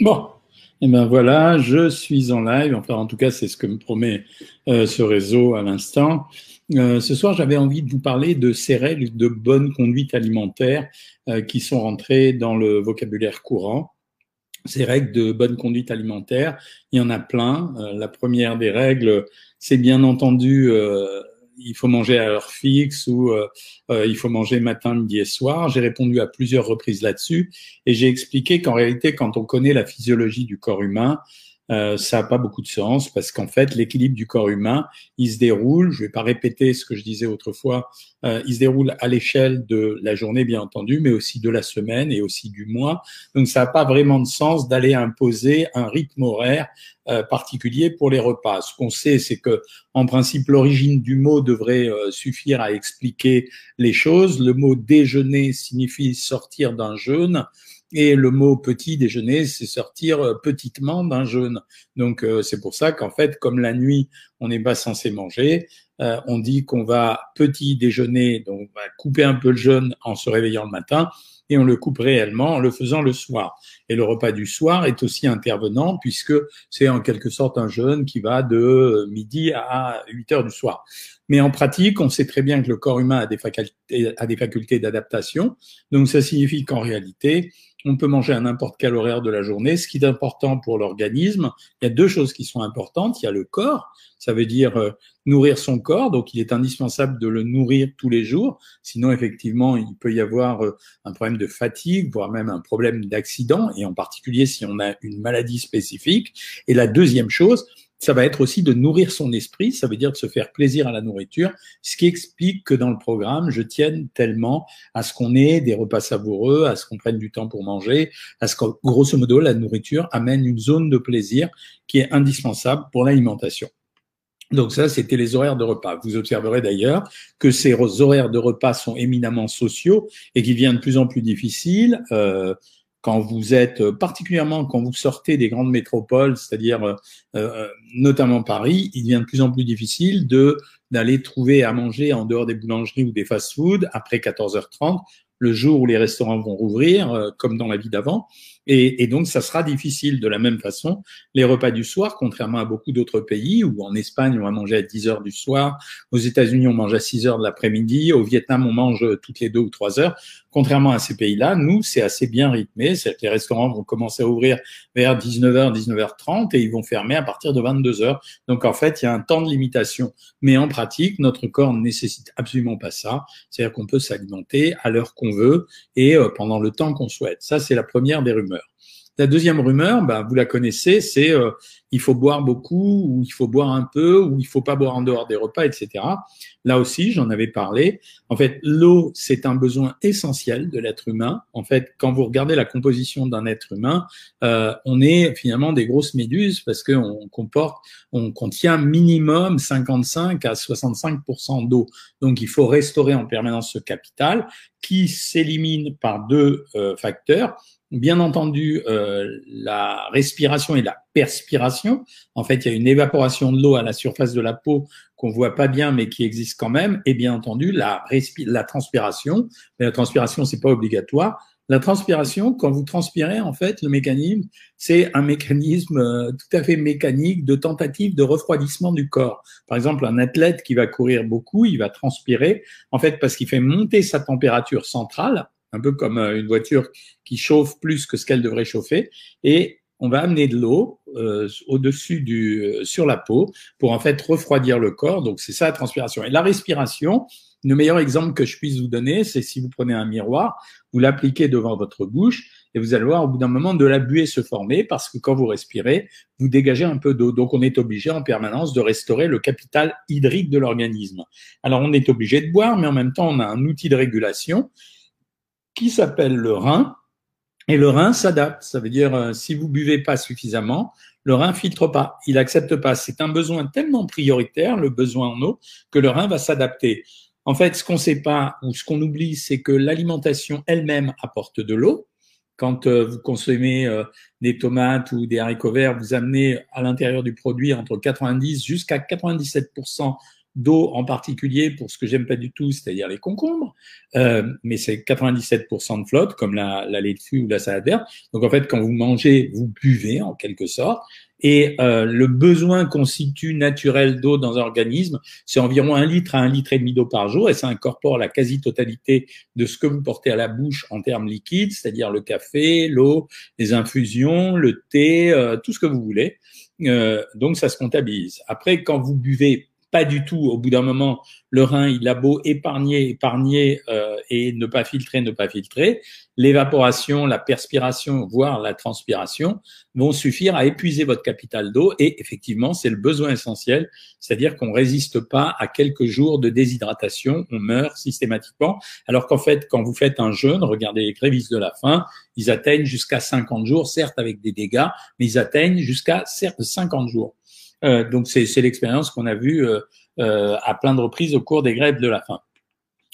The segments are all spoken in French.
Bon, et eh ben voilà, je suis en live. Enfin, en tout cas, c'est ce que me promet euh, ce réseau à l'instant. Euh, ce soir, j'avais envie de vous parler de ces règles de bonne conduite alimentaire euh, qui sont rentrées dans le vocabulaire courant. Ces règles de bonne conduite alimentaire, il y en a plein. la première des règles, c'est bien entendu il faut manger à heure fixe ou euh, euh, il faut manger matin, midi et soir. J'ai répondu à plusieurs reprises là-dessus et j'ai expliqué qu'en réalité, quand on connaît la physiologie du corps humain, euh, ça n'a pas beaucoup de sens parce qu'en fait, l'équilibre du corps humain, il se déroule, je ne vais pas répéter ce que je disais autrefois, euh, il se déroule à l'échelle de la journée, bien entendu, mais aussi de la semaine et aussi du mois. Donc, ça n'a pas vraiment de sens d'aller imposer un rythme horaire euh, particulier pour les repas. Ce qu'on sait, c'est que, en principe, l'origine du mot devrait euh, suffire à expliquer les choses. Le mot déjeuner signifie sortir d'un jeûne. Et le mot petit déjeuner, c'est sortir euh, petitement d'un jeûne. Donc euh, c'est pour ça qu'en fait, comme la nuit, on n'est pas censé manger, euh, on dit qu'on va petit déjeuner, donc on va couper un peu le jeûne en se réveillant le matin, et on le coupe réellement en le faisant le soir. Et le repas du soir est aussi intervenant puisque c'est en quelque sorte un jeûne qui va de midi à 8 heures du soir. Mais en pratique, on sait très bien que le corps humain a des facultés, a des facultés d'adaptation. Donc ça signifie qu'en réalité, on peut manger à n'importe quel horaire de la journée. Ce qui est important pour l'organisme, il y a deux choses qui sont importantes. Il y a le corps, ça veut dire euh, nourrir son corps, donc il est indispensable de le nourrir tous les jours. Sinon, effectivement, il peut y avoir euh, un problème de fatigue, voire même un problème d'accident, et en particulier si on a une maladie spécifique. Et la deuxième chose, ça va être aussi de nourrir son esprit, ça veut dire de se faire plaisir à la nourriture, ce qui explique que dans le programme, je tienne tellement à ce qu'on ait des repas savoureux, à ce qu'on prenne du temps pour manger, à ce que, grosso modo, la nourriture amène une zone de plaisir qui est indispensable pour l'alimentation. Donc ça, c'était les horaires de repas. Vous observerez d'ailleurs que ces horaires de repas sont éminemment sociaux et qui deviennent de plus en plus difficiles. Euh, quand vous êtes euh, particulièrement quand vous sortez des grandes métropoles, c'est-à-dire euh, euh, notamment Paris, il devient de plus en plus difficile de d'aller trouver à manger en dehors des boulangeries ou des fast-foods après 14h30, le jour où les restaurants vont rouvrir, comme dans la vie d'avant. Et, et, donc, ça sera difficile de la même façon. Les repas du soir, contrairement à beaucoup d'autres pays où en Espagne, on va manger à 10 heures du soir, aux États-Unis, on mange à 6 heures de l'après-midi, au Vietnam, on mange toutes les deux ou trois heures. Contrairement à ces pays-là, nous, c'est assez bien rythmé. C'est que les restaurants vont commencer à ouvrir vers 19h, 19h30 et ils vont fermer à partir de 22h. Donc, en fait, il y a un temps de limitation. Mais en pratique, notre corps ne nécessite absolument pas ça. C'est-à-dire qu'on peut s'alimenter à l'heure qu'on veut et euh, pendant le temps qu'on souhaite. Ça, c'est la première des rumeurs. La deuxième rumeur, bah, vous la connaissez, c'est euh, il faut boire beaucoup ou il faut boire un peu ou il faut pas boire en dehors des repas, etc. Là aussi, j'en avais parlé. En fait, l'eau, c'est un besoin essentiel de l'être humain. En fait, quand vous regardez la composition d'un être humain, euh, on est finalement des grosses méduses parce qu'on comporte, on contient minimum 55 à 65% d'eau. Donc, il faut restaurer en permanence ce capital qui s'élimine par deux euh, facteurs bien entendu euh, la respiration et la perspiration. En fait, il y a une évaporation de l'eau à la surface de la peau qu'on voit pas bien, mais qui existe quand même. Et bien entendu, la, la transpiration. Mais la transpiration, c'est pas obligatoire. La transpiration, quand vous transpirez, en fait, le mécanisme, c'est un mécanisme euh, tout à fait mécanique de tentative de refroidissement du corps. Par exemple, un athlète qui va courir beaucoup, il va transpirer, en fait, parce qu'il fait monter sa température centrale un peu comme euh, une voiture qui chauffe plus que ce qu'elle devrait chauffer, et on va amener de l'eau euh, au-dessus du euh, sur la peau pour en fait refroidir le corps. Donc c'est ça la transpiration. Et la respiration, le meilleur exemple que je puisse vous donner, c'est si vous prenez un miroir, vous l'appliquez devant votre bouche et vous allez voir au bout d'un moment de la buée se former parce que quand vous respirez, vous dégagez un peu d'eau. Donc on est obligé en permanence de restaurer le capital hydrique de l'organisme. Alors on est obligé de boire, mais en même temps on a un outil de régulation qui s'appelle le rein. Et le rein s'adapte. Ça veut dire, euh, si vous buvez pas suffisamment, le rein filtre pas. Il accepte pas. C'est un besoin tellement prioritaire, le besoin en eau, que le rein va s'adapter. En fait, ce qu'on sait pas ou ce qu'on oublie, c'est que l'alimentation elle-même apporte de l'eau. Quand euh, vous consommez euh, des tomates ou des haricots verts, vous amenez à l'intérieur du produit entre 90 jusqu'à 97 d'eau en particulier pour ce que j'aime pas du tout, c'est-à-dire les concombres, euh, mais c'est 97% de flotte, comme la, la laitue ou la salade verte. Donc en fait, quand vous mangez, vous buvez en quelque sorte. Et euh, le besoin constitue naturel d'eau dans un organisme, c'est environ un litre à un litre et demi d'eau par jour, et ça incorpore la quasi-totalité de ce que vous portez à la bouche en termes liquides, c'est-à-dire le café, l'eau, les infusions, le thé, euh, tout ce que vous voulez. Euh, donc ça se comptabilise. Après, quand vous buvez pas du tout. Au bout d'un moment, le rein, il a beau épargner, épargner euh, et ne pas filtrer, ne pas filtrer. L'évaporation, la perspiration, voire la transpiration vont suffire à épuiser votre capital d'eau. Et effectivement, c'est le besoin essentiel, c'est-à-dire qu'on résiste pas à quelques jours de déshydratation, on meurt systématiquement. Alors qu'en fait, quand vous faites un jeûne, regardez les grévistes de la faim, ils atteignent jusqu'à 50 jours, certes avec des dégâts, mais ils atteignent jusqu'à certes 50 jours. Euh, donc c'est l'expérience qu'on a vue euh, euh, à plein de reprises au cours des grèves de la faim.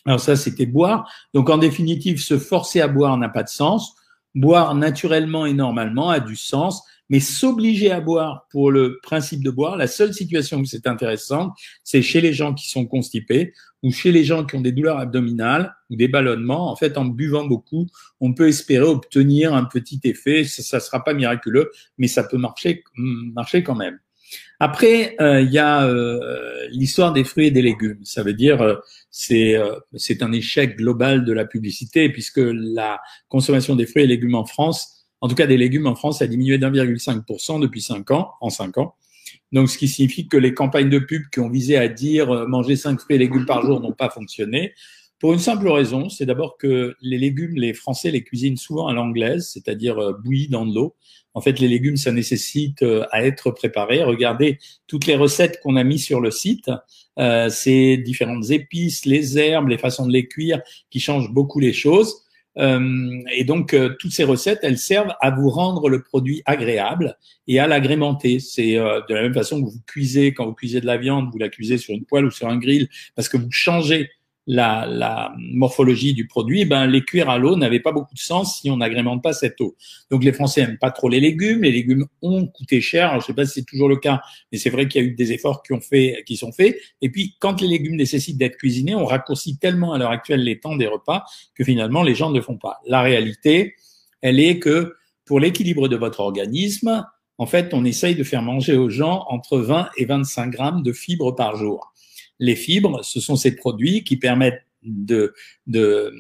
Alors ça, c'était boire. Donc en définitive, se forcer à boire n'a pas de sens. Boire naturellement et normalement a du sens, mais s'obliger à boire pour le principe de boire, la seule situation où c'est intéressant, c'est chez les gens qui sont constipés ou chez les gens qui ont des douleurs abdominales ou des ballonnements. En fait, en buvant beaucoup, on peut espérer obtenir un petit effet. Ça ne sera pas miraculeux, mais ça peut marcher, marcher quand même. Après, euh, il y a euh, l'histoire des fruits et des légumes. Ça veut dire euh, c'est c'est un échec global de la publicité puisque la consommation des fruits et légumes en France, en tout cas des légumes en France, a diminué d'1,5% depuis 5 ans, en 5 ans. Donc, ce qui signifie que les campagnes de pub qui ont visé à dire manger 5 fruits et légumes par jour n'ont pas fonctionné. Pour une simple raison, c'est d'abord que les légumes, les Français les cuisinent souvent à l'anglaise, c'est-à-dire bouillis dans de l'eau. En fait, les légumes, ça nécessite euh, à être préparé. Regardez toutes les recettes qu'on a mis sur le site. Euh, ces différentes épices, les herbes, les façons de les cuire qui changent beaucoup les choses. Euh, et donc, euh, toutes ces recettes, elles servent à vous rendre le produit agréable et à l'agrémenter. C'est de la même façon que vous cuisez, quand vous cuisez de la viande, vous la cuisez sur une poêle ou sur un grill parce que vous changez la, la, morphologie du produit, ben les cuire à l'eau n'avaient pas beaucoup de sens si on n'agrémente pas cette eau. Donc les Français aiment pas trop les légumes. Les légumes ont coûté cher. Je sais pas si c'est toujours le cas, mais c'est vrai qu'il y a eu des efforts qui ont fait, qui sont faits. Et puis quand les légumes nécessitent d'être cuisinés, on raccourcit tellement à l'heure actuelle les temps des repas que finalement les gens ne font pas. La réalité, elle est que pour l'équilibre de votre organisme, en fait, on essaye de faire manger aux gens entre 20 et 25 grammes de fibres par jour les fibres, ce sont ces produits qui permettent de, de,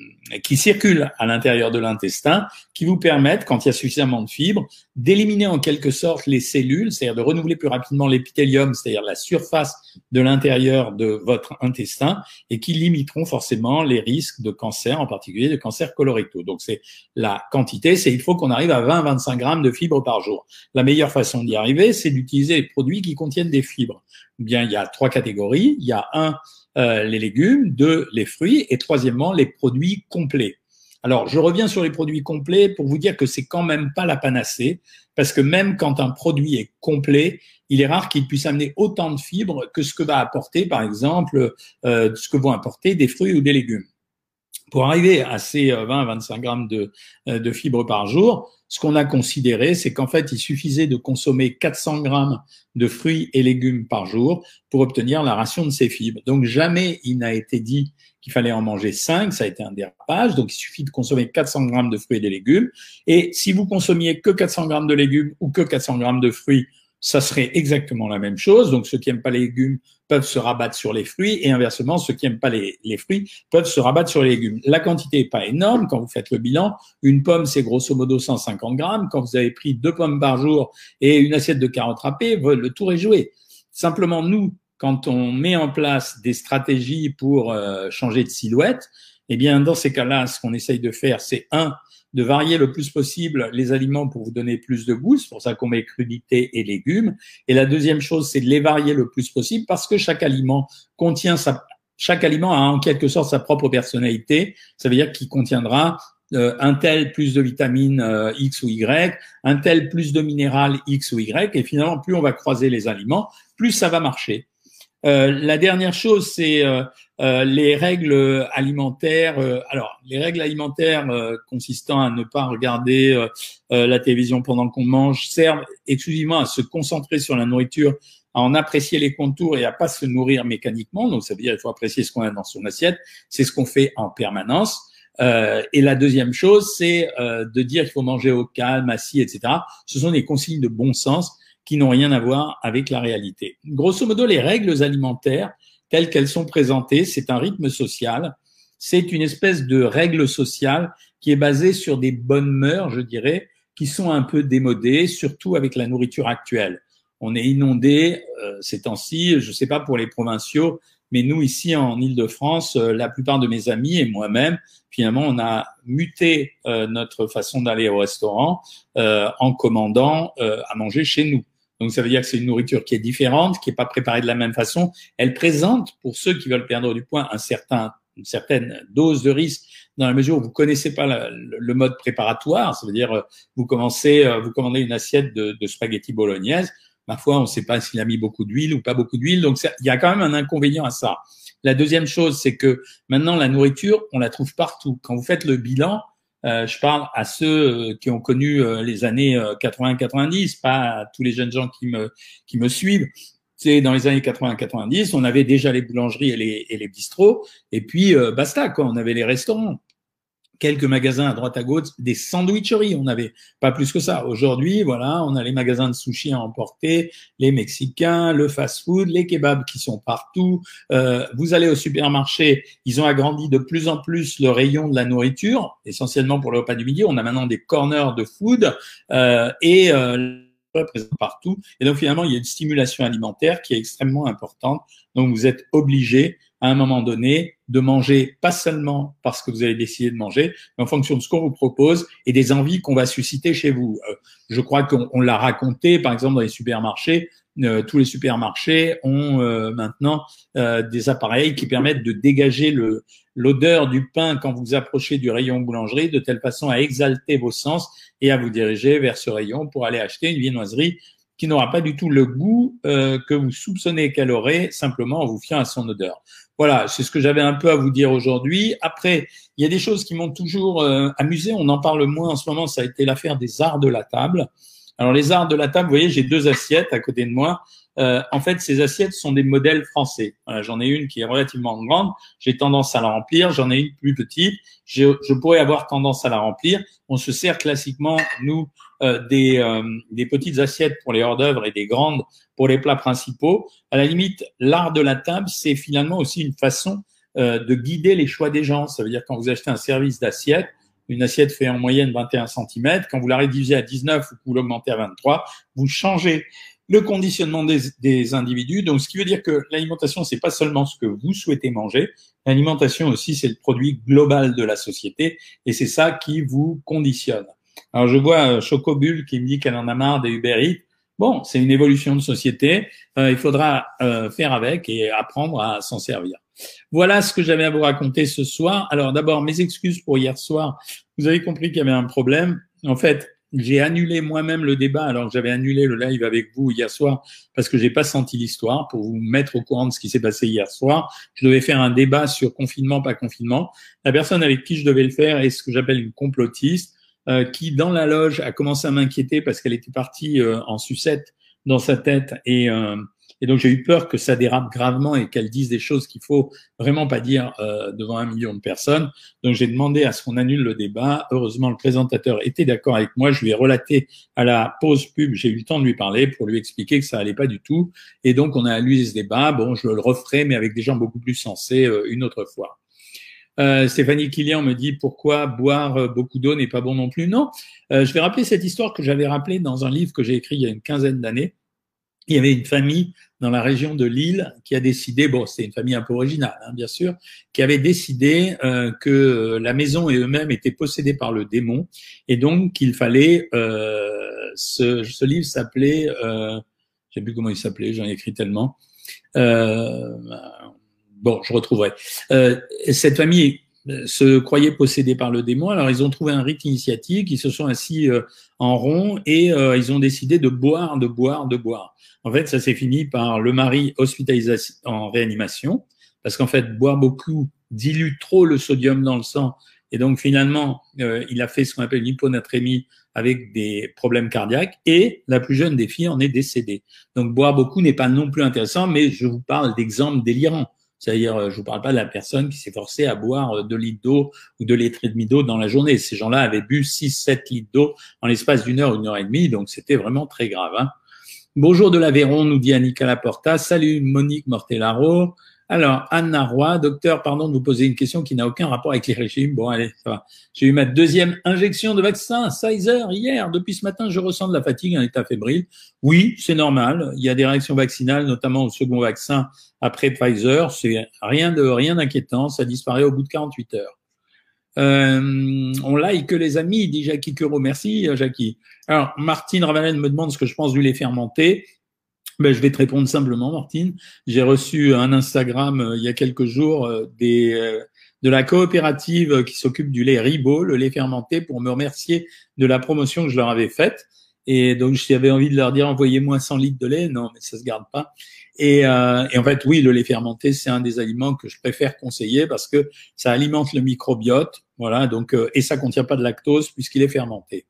qui circulent à l'intérieur de l'intestin, qui vous permettent, quand il y a suffisamment de fibres, d'éliminer en quelque sorte les cellules, c'est-à-dire de renouveler plus rapidement l'épithélium, c'est-à-dire la surface de l'intérieur de votre intestin, et qui limiteront forcément les risques de cancer, en particulier de cancer colorectaux. Donc c'est la quantité, c'est il faut qu'on arrive à 20-25 grammes de fibres par jour. La meilleure façon d'y arriver, c'est d'utiliser les produits qui contiennent des fibres. Bien, il y a trois catégories. Il y a un euh, les légumes, deux, les fruits, et troisièmement, les produits complets. Alors, je reviens sur les produits complets pour vous dire que c'est quand même pas la panacée, parce que même quand un produit est complet, il est rare qu'il puisse amener autant de fibres que ce que va apporter, par exemple, euh, ce que vont apporter des fruits ou des légumes. Pour arriver à ces 20-25 euh, grammes de, de fibres par jour, ce qu'on a considéré, c'est qu'en fait, il suffisait de consommer 400 grammes de fruits et légumes par jour pour obtenir la ration de ces fibres. Donc, jamais il n'a été dit qu'il fallait en manger 5, ça a été un dérapage. Donc, il suffit de consommer 400 grammes de fruits et de légumes. Et si vous consommiez que 400 grammes de légumes ou que 400 grammes de fruits, ça serait exactement la même chose. Donc, ceux qui n'aiment pas les légumes peuvent se rabattre sur les fruits et inversement, ceux qui n'aiment pas les, fruits peuvent se rabattre sur les légumes. La quantité n'est pas énorme quand vous faites le bilan. Une pomme, c'est grosso modo 150 grammes. Quand vous avez pris deux pommes par jour et une assiette de carottes râpées, le tour est joué. Simplement, nous, quand on met en place des stratégies pour euh, changer de silhouette, eh bien, dans ces cas-là, ce qu'on essaye de faire, c'est un, de varier le plus possible les aliments pour vous donner plus de goût. C'est pour ça qu'on met crudité et légumes. Et la deuxième chose, c'est de les varier le plus possible parce que chaque aliment contient sa, chaque aliment a en quelque sorte sa propre personnalité. Ça veut dire qu'il contiendra euh, un tel plus de vitamine euh, X ou Y, un tel plus de minéral X ou Y, et finalement, plus on va croiser les aliments, plus ça va marcher. Euh, la dernière chose, c'est euh, euh, les règles alimentaires. alors, les règles alimentaires consistant à ne pas regarder la télévision pendant qu'on mange servent exclusivement à se concentrer sur la nourriture à en apprécier les contours et à pas se nourrir mécaniquement. Donc, ça veut dire qu'il faut apprécier ce qu'on a dans son assiette. C'est ce qu'on fait en permanence. Euh, et la deuxième chose, c'est euh, de dire qu'il faut manger au calme, assis, etc. Ce sont des consignes de bon sens qui n'ont rien à voir avec la réalité. Grosso modo, les règles alimentaires telles qu'elles sont présentées, c'est un rythme social, c'est une espèce de règle sociale qui est basée sur des bonnes mœurs, je dirais, qui sont un peu démodées, surtout avec la nourriture actuelle. On est inondé euh, ces temps-ci, je ne sais pas pour les provinciaux, mais nous ici en Île-de-France, euh, la plupart de mes amis et moi-même, finalement, on a muté euh, notre façon d'aller au restaurant en commandant à manger chez nous. Donc ça veut dire que c'est une nourriture qui est différente, qui n'est pas préparée de la même façon. Elle présente, pour ceux qui veulent perdre du poids, un certain, une certaine dose de risque dans la mesure où vous connaissez pas le mode préparatoire. Ça veut dire euh, vous commencez, euh, vous commandez une assiette de, de spaghetti bolognaise. Parfois, on ne sait pas s'il a mis beaucoup d'huile ou pas beaucoup d'huile. Donc il y a quand même un inconvénient à ça. La deuxième chose, c'est que maintenant la nourriture, on la trouve partout. Quand vous faites le bilan, euh, je parle à ceux euh, qui ont connu euh, les années 80-90, pas à tous les jeunes gens qui me qui me suivent. C'est dans les années 80-90, on avait déjà les boulangeries et les, et les bistrots, et puis basta quoi, on avait les restaurants quelques magasins à droite à gauche, des sandwicheries, on n'avait pas plus que ça. Aujourd'hui, voilà, on a les magasins de sushi à emporter, les Mexicains, le fast-food, les kebabs qui sont partout. Euh, vous allez au supermarché, ils ont agrandi de plus en plus le rayon de la nourriture, essentiellement pour le repas du midi. On a maintenant des corners de food euh, et euh, présent partout. Et donc finalement, il y a une stimulation alimentaire qui est extrêmement importante. Donc vous êtes obligé à un moment donné de manger pas seulement parce que vous avez décidé de manger, mais en fonction de ce qu'on vous propose et des envies qu'on va susciter chez vous. Euh, je crois qu'on l'a raconté, par exemple, dans les supermarchés. Euh, tous les supermarchés ont euh, maintenant des appareils qui permettent de dégager l'odeur du pain quand vous approchez du rayon boulangerie de telle façon à exalter vos sens et à vous diriger vers ce rayon pour aller acheter une viennoiserie qui n'aura pas du tout le goût que vous soupçonnez qu'elle aurait simplement en vous fiant à son odeur. Voilà, c'est ce que j'avais un peu à vous dire aujourd'hui. Après, il y a des choses qui m'ont toujours euh, amusé. On en parle moins en ce moment. Ça a été l'affaire des arts de la table. Alors les arts de la table, vous voyez, j'ai deux assiettes à côté de moi. Euh, en fait, ces assiettes sont des modèles français. j'en ai une qui est relativement grande. J'ai tendance à la remplir. J'en ai une plus petite. Je, je, pourrais avoir tendance à la remplir. On se sert classiquement, nous, euh, des, euh, des petites assiettes pour les hors d'œuvre et des grandes pour les plats principaux. À la limite, l'art de la table, c'est finalement aussi une façon euh, de guider les choix des gens. Ça veut dire quand vous achetez un service d'assiette, une assiette fait en moyenne 21 cm, quand vous la réduisez à 19 ou que vous l'augmentez à 23, vous changez le conditionnement des, des, individus. Donc, ce qui veut dire que l'alimentation, c'est pas seulement ce que vous souhaitez manger. L'alimentation aussi, c'est le produit global de la société et c'est ça qui vous conditionne. Alors, je vois euh, Chocobule qui me dit qu'elle en a marre des Uber Eats. Bon, c'est une évolution de société. Euh, il faudra euh, faire avec et apprendre à s'en servir. Voilà ce que j'avais à vous raconter ce soir. Alors, d'abord, mes excuses pour hier soir. Vous avez compris qu'il y avait un problème. En fait, j'ai annulé moi-même le débat alors que j'avais annulé le live avec vous hier soir parce que j'ai pas senti l'histoire pour vous mettre au courant de ce qui s'est passé hier soir. Je devais faire un débat sur confinement, pas confinement. La personne avec qui je devais le faire est ce que j'appelle une complotiste. Euh, qui, dans la loge, a commencé à m'inquiéter parce qu'elle était partie euh, en sucette dans sa tête et, euh, et donc j'ai eu peur que ça dérape gravement et qu'elle dise des choses qu'il faut vraiment pas dire devant un million de personnes. Donc j'ai demandé à ce qu'on annule le débat. Heureusement, le présentateur était d'accord avec moi. Je lui ai relaté à la pause pub, j'ai eu le temps de lui parler pour lui expliquer que ça allait pas du tout. Et donc on a annulé ce débat. Bon, je le referai, mais avec des gens beaucoup plus sensés une autre fois. Euh, Stéphanie Killian me dit pourquoi boire euh, beaucoup d'eau n'est pas bon non plus? Non, euh, je vais rappeler cette histoire que j'avais rappelée dans un livre que j'ai écrit il y a une quinzaine d'années. Il y avait une famille dans la région de Lille qui a décidé, bon, c'est une famille un peu originale, hein, bien sûr, qui avait décidé que la maison et eux-mêmes étaient possédés par le démon et donc qu'il fallait. ce, ce livre s'appelait, euh, je sais plus comment il s'appelait, j'en ai écrit tellement. Euh, bon, je retrouverai. Euh, cette famille euh, se croyait possédée par le démon. Alors, ils ont trouvé un rite initiatique, ils se sont assis euh, en rond et ils ont décidé de boire, de boire, de boire. En fait, ça s'est fini par le mari hospitalisé en réanimation, parce qu'en fait, boire beaucoup dilue trop le sodium dans le sang. Et donc, finalement, il a fait ce qu'on appelle une hyponatrémie avec des problèmes cardiaques et la plus jeune des filles en est décédée. Donc boire beaucoup n'est pas non plus intéressant, mais je vous parle d'exemples délirants. C'est-à-dire, euh, je vous parle pas de la personne qui s'est forcée à boire 2 litres d'eau ou 2 litres et demi d'eau dans la journée. Ces gens-là avaient bu 6, 7 litres d'eau en l'espace d'une heure, une heure et demie, donc c'était vraiment très grave. Hein. Bonjour de l'Aveyron, nous dit Annika Laporta. Salut Monique Mortellaro. Alors, Anna Roy, docteur, pardon de vous poser une question qui n'a aucun rapport avec les régimes. Bon, allez, ça va. J'ai eu ma deuxième injection de vaccin, Pfizer, hier. Depuis ce matin, je ressens de la fatigue, un état fébrile. Oui, c'est normal. Il y a des réactions vaccinales, notamment au second vaccin après Pfizer. C'est rien de rien d'inquiétant. Ça disparaît au bout de 48 heures. Euh, on like les amis, dit Jackie Curo. Merci, Jackie. Alors, Martine Ravalen me demande ce que je pense du lait fermenté. Ben, je vais te répondre simplement, Martine. J'ai reçu un Instagram euh, il y a quelques jours euh, des, euh, de la coopérative qui s'occupe du lait Ribot, le lait fermenté, pour me remercier de la promotion que je leur avais faite. Et donc, j'avais envie de leur dire, envoyez-moi 100 litres de lait. Non, mais ça se garde pas. Et, et en fait, oui, le lait fermenté, c'est un des aliments que je préfère conseiller parce que ça alimente le microbiote. Voilà. Donc, et ça contient pas de lactose puisqu'il est fermenté.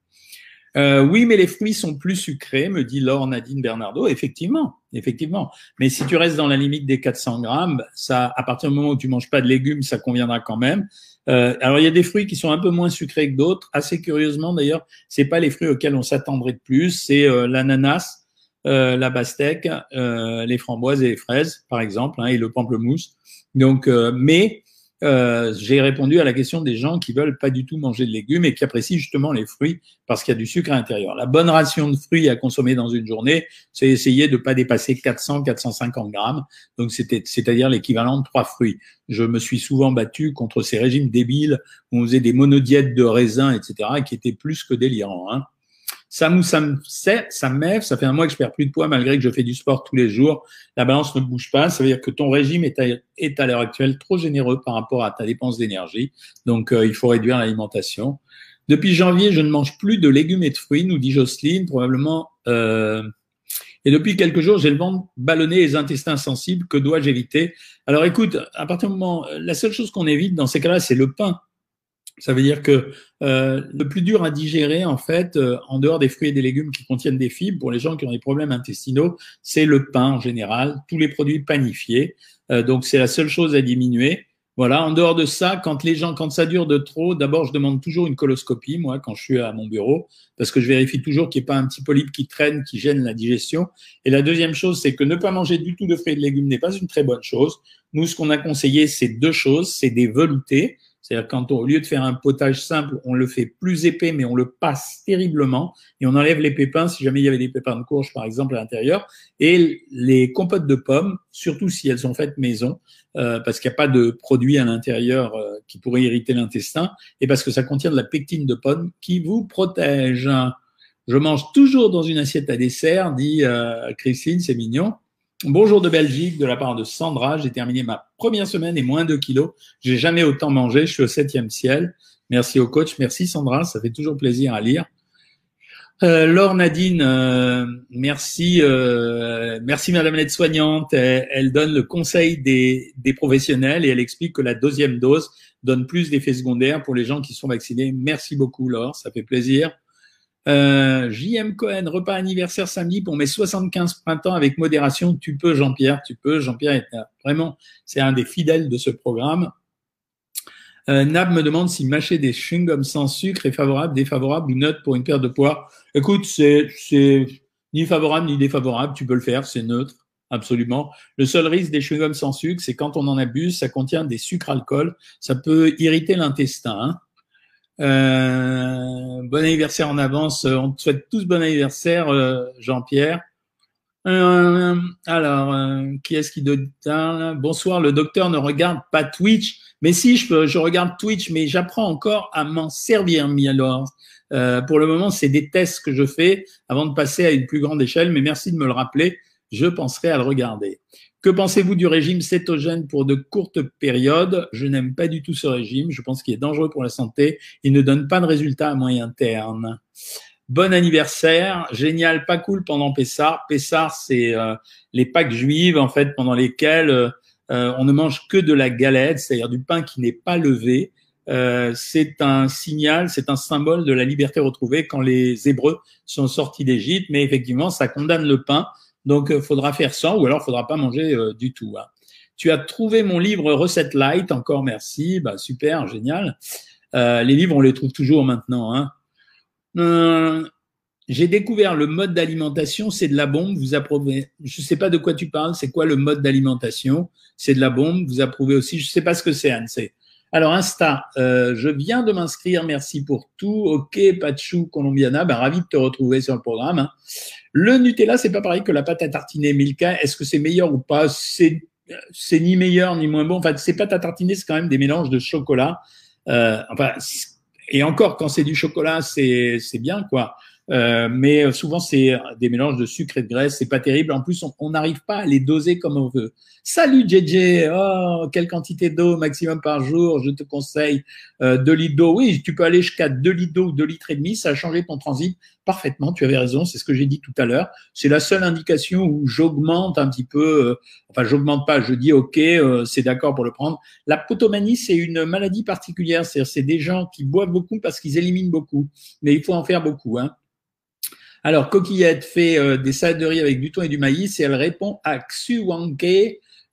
Euh, oui, mais les fruits sont plus sucrés, me dit Laure Nadine Bernardo. Effectivement, effectivement. Mais si tu restes dans la limite des 400 grammes, ça, à partir du moment où tu manges pas de légumes, ça conviendra quand même. Euh, alors il y a des fruits qui sont un peu moins sucrés que d'autres. Assez curieusement d'ailleurs, c'est pas les fruits auxquels on s'attendrait de plus. C'est euh, l'ananas, euh, la pastèque, les framboises et les fraises, par exemple, hein, et le pamplemousse. Donc, mais euh, j'ai répondu à la question des gens qui veulent pas du tout manger de légumes et qui apprécient justement les fruits parce qu'il y a du sucre à l'intérieur. La bonne ration de fruits à consommer dans une journée, c'est essayer de pas dépasser 400-450 grammes, donc c'est-à-dire l'équivalent de trois fruits. Je me suis souvent battu contre ces régimes débiles où on faisait des monodiètes de raisins, etc., qui étaient plus que délirants. Hein. Me, ça me, ça fait un mois que je perds plus de poids malgré que je fais du sport tous les jours. La balance ne bouge pas. Ça veut dire que ton régime est à, l'heure actuelle trop généreux par rapport à ta dépense d'énergie. Donc, euh, il faut réduire l'alimentation. Depuis janvier, je ne mange plus de légumes et de fruits, nous dit Jocelyne, probablement. Euh, et depuis quelques jours, j'ai le ventre ballonné les intestins sensibles. Que dois-je éviter? Alors, écoute, à partir du moment, la seule chose qu'on évite dans ces cas-là, c'est le pain. Ça veut dire que euh, le plus dur à digérer, en fait, euh, en dehors des fruits et des légumes qui contiennent des fibres, pour les gens qui ont des problèmes intestinaux, c'est le pain en général, tous les produits panifiés. Euh, donc c'est la seule chose à diminuer. Voilà. En dehors de ça, quand les gens, quand ça dure de trop, d'abord je demande toujours une coloscopie, moi, quand je suis à mon bureau, parce que je vérifie toujours qu'il n'y ait pas un petit polype qui traîne, qui gêne la digestion. Et la deuxième chose, c'est que ne pas manger du tout de fruits et de légumes n'est pas une très bonne chose. Nous, ce qu'on a conseillé, c'est deux choses, c'est des veloutés. C'est-à-dire quand au lieu de faire un potage simple, on le fait plus épais, mais on le passe terriblement et on enlève les pépins si jamais il y avait des pépins de courge par exemple à l'intérieur. Et les compotes de pommes, surtout si elles sont faites maison, euh, parce qu'il n'y a pas de produit à l'intérieur euh, qui pourrait irriter l'intestin, et parce que ça contient de la pectine de pomme qui vous protège. Je mange toujours dans une assiette à dessert, dit euh, Christine, c'est mignon. Bonjour de Belgique, de la part de Sandra. J'ai terminé ma première semaine et moins de kilos. J'ai jamais autant mangé. Je suis au septième ciel. Merci au coach. Merci Sandra. Ça fait toujours plaisir à lire. Euh, Laure Nadine, euh, merci, euh, merci Madame l'aide-soignante. Elle, donne le conseil des, des professionnels et elle explique que la deuxième dose donne plus d'effets secondaires pour les gens qui sont vaccinés. Merci beaucoup Laure, ça fait plaisir. Euh, JM Cohen, repas anniversaire samedi pour mes 75 printemps avec modération. Tu peux, Jean-Pierre, tu peux. Jean-Pierre est vraiment, c'est un des fidèles de ce programme. Euh, Nab me demande si mâcher des chewing-gums sans sucre est favorable, défavorable ou neutre pour une perte de poids. Écoute, c'est, ni favorable ni défavorable. Tu peux le faire, c'est neutre. Absolument. Le seul risque des chewing-gums sans sucre, c'est quand on en abuse, ça contient des sucres alcool. Ça peut irriter l'intestin. Hein. Euh, bon anniversaire en avance. On te souhaite tous bon anniversaire, euh, Jean-Pierre. Euh, alors, euh, qui est-ce qui donne Bonsoir, le docteur ne regarde pas Twitch. Mais si, je, je regarde Twitch, mais j'apprends encore à m'en servir, mi alors. pour le moment, c'est des tests que je fais avant de passer à une plus grande échelle, mais merci de me le rappeler. Je penserai à le regarder. Que pensez-vous du régime cétogène pour de courtes périodes? Je n'aime pas du tout ce régime. Je pense qu'il est dangereux pour la santé. Il ne donne pas de résultats à moyen terme. Bon anniversaire, génial, pas cool pendant Pessar. Pessar, c'est euh, les Pâques juives en fait pendant lesquelles euh, on ne mange que de la galette, c'est-à-dire du pain qui n'est pas levé. euh, c'est un signal, c'est un symbole de la liberté retrouvée quand les Hébreux sont sortis d'Égypte. Mais effectivement, ça condamne le pain, donc il faudra faire sans, ou alors faudra pas manger du tout. Hein. Tu as trouvé mon livre Recette Light, encore merci, bah super, génial. les livres, on les trouve toujours maintenant. Hein. J'ai découvert le mode d'alimentation, c'est de la bombe, vous approuvez. Je ne sais pas de quoi tu parles, c'est quoi le mode d'alimentation? C'est de la bombe, vous approuvez aussi. Je ne sais pas ce que c'est, Anne. Alors, Insta, euh, je viens de m'inscrire, merci pour tout. Ok, Pachou Colombiana, ben, ravi de te retrouver sur le programme. Hein. Le Nutella, c'est pas pareil que la pâte à tartiner Milka. Est-ce que c'est meilleur ou pas? C'est c'est ni meilleur ni moins bon. Enfin, ces pâtes à tartiner, c'est quand même des mélanges de chocolat. Euh, enfin, et encore, quand c'est du chocolat, c'est bien, quoi. Euh, mais souvent, c'est des mélanges de sucre et de graisse. C'est pas terrible. En plus, on n'arrive pas à les doser comme on veut. Salut JJ. Oh, quelle quantité d'eau maximum par jour Je te conseille euh, 2 litres d'eau. Oui, tu peux aller jusqu'à 2 litres d'eau ou 2 litres et demi. Ça a changé ton transit parfaitement. Tu avais raison. C'est ce que j'ai dit tout à l'heure. C'est la seule indication où j'augmente un petit peu. Euh, enfin, j'augmente pas. Je dis OK, euh, c'est d'accord pour le prendre. La potomanie, c'est une maladie particulière. C'est-à-dire, c'est des gens qui boivent beaucoup parce qu'ils éliminent beaucoup. Mais il faut en faire beaucoup. Hein. Alors, Coquillette fait euh, des salades de riz avec du thon et du maïs et elle répond à Xuanke,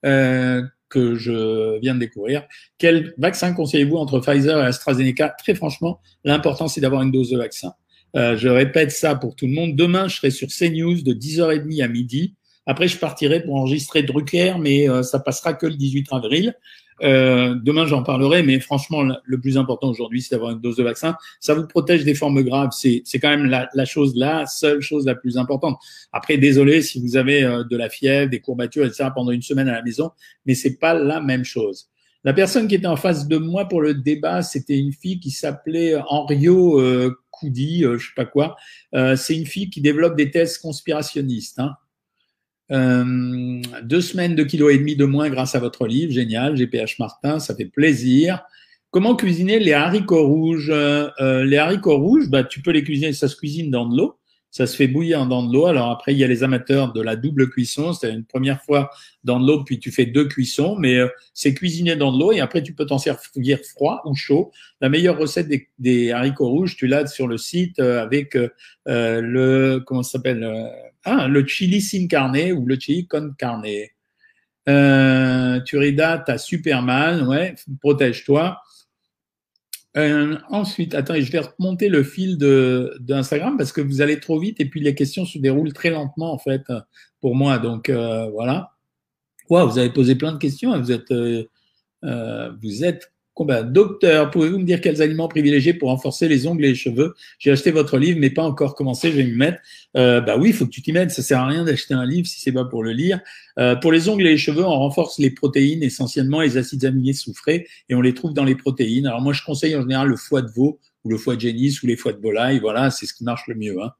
euh, que je viens de découvrir. Quel vaccin conseillez-vous entre Pfizer et AstraZeneca? Très franchement, l'important, c'est d'avoir une dose de vaccin. Euh, je répète ça pour tout le monde. Demain, je serai sur CNews de 10h30 à midi. Après, je partirai pour enregistrer Drucker, mais euh, ça passera que le 18 avril. Euh, demain, j'en parlerai, mais franchement, le plus important aujourd'hui, c'est d'avoir une dose de vaccin. Ça vous protège des formes graves. C'est, quand même la, la, chose, la seule chose la plus importante. Après, désolé si vous avez euh, de la fièvre, des courbatures, etc. pendant une semaine à la maison, mais c'est pas la même chose. La personne qui était en face de moi pour le débat, c'était une fille qui s'appelait Henrio euh, Coudi, euh, je sais pas quoi. Euh, c'est une fille qui développe des thèses conspirationnistes. Hein. Euh, deux semaines de kilos et demi de moins grâce à votre livre, génial, GPH Martin, ça fait plaisir. Comment cuisiner les haricots rouges? Les haricots rouges, bah, tu peux les cuisiner, ça se cuisine dans de l'eau. Ça se fait bouillir dans de l'eau. Alors après, il y a les amateurs de la double cuisson. C'est une première fois dans de l'eau, puis tu fais deux cuissons. Mais euh, c'est cuisiner dans de l'eau et après, tu peux t'en servir froid ou chaud. La meilleure recette des, haricots rouges, tu l'as sur le site euh, avec euh, le, comment s'appelle ah, le chili sin carne ou le chili con carne. Euh, Turida, t'as super mal, ouais, protège-toi. Euh, ensuite, attends, je vais remonter le fil d'Instagram parce que vous allez trop vite et puis les questions se déroulent très lentement en fait pour moi. Donc euh, voilà. Wow, vous avez posé plein de questions. Hein. Vous êtes euh, vous êtes Docteur, pouvez-vous me dire quels aliments privilégiés pour renforcer les ongles et les cheveux? J'ai acheté votre livre, mais pas encore commencé. Je vais m'y mettre. Euh, bah oui, faut que tu t'y mettes. Ça sert à rien d'acheter un livre si c'est pas pour le lire. Euh, pour les ongles et les cheveux, on renforce les protéines essentiellement, les acides aminés soufrés, et on les trouve dans les protéines. Alors moi, je conseille en général le foie de veau ou le foie de génisse ou les foies de volaille. Voilà, c'est ce qui marche le mieux. Hein.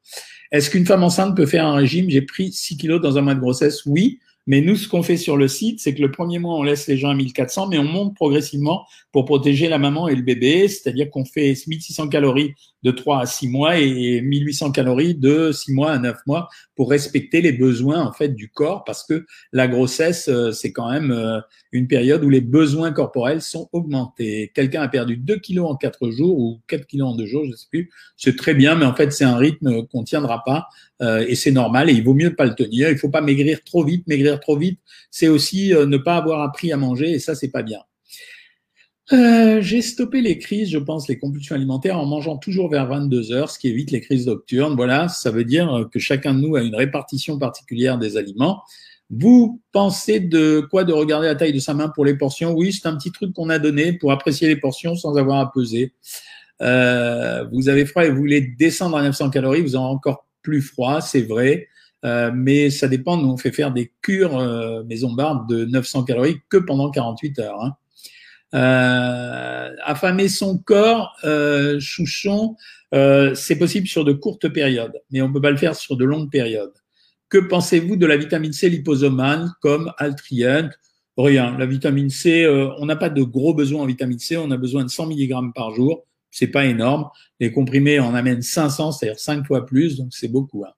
Est-ce qu'une femme enceinte peut faire un régime? J'ai pris 6 kilos dans un mois de grossesse? Oui. Mais nous, ce qu'on fait sur le site, c'est que le premier mois, on laisse les gens à 1400, mais on monte progressivement pour protéger la maman et le bébé. C'est-à-dire qu'on fait 1600 calories de 3 à 6 mois et 1800 calories de 6 mois à 9 mois pour respecter les besoins, en fait, du corps parce que la grossesse, euh, c'est quand même euh, une période où les besoins corporels sont augmentés. Quelqu'un a perdu 2 kilos en 4 jours ou 4 kilos en 2 jours, je ne sais plus. C'est très bien, mais en fait, c'est un rythme qu'on tiendra pas euh, et c'est normal et il vaut mieux pas le tenir. Il faut pas maigrir trop vite. Maigrir trop vite, c'est aussi ne pas avoir appris à manger et ça, c'est pas bien. Euh, j'ai stoppé les crises, je pense, les compulsions alimentaires en mangeant toujours vers 22 heures, ce qui évite les crises nocturnes. Voilà, ça veut dire que chacun de nous a une répartition particulière des aliments. Vous pensez de quoi de regarder la taille de sa main pour les portions? Oui, c'est un petit truc qu'on a donné pour apprécier les portions sans avoir à peser. Euh, vous avez froid et vous voulez descendre à 900 calories, vous avez encore plus froid, c'est vrai. Euh, mais ça dépend. Nous, on fait faire des cures euh, maison barbe de 900 calories que pendant 48 heures. Hein. Euh, affamer son corps, euh, chouchon, euh, c'est possible sur de courtes périodes, mais on peut pas le faire sur de longues périodes. Que pensez-vous de la vitamine C liposomane comme Altrient Rien. La vitamine C, euh, on n'a pas de gros besoins en vitamine C, on a besoin de 100 mg par jour. C'est pas énorme. Les comprimés en amènent 500, c'est-à-dire 5 fois plus, donc c'est beaucoup. Hein.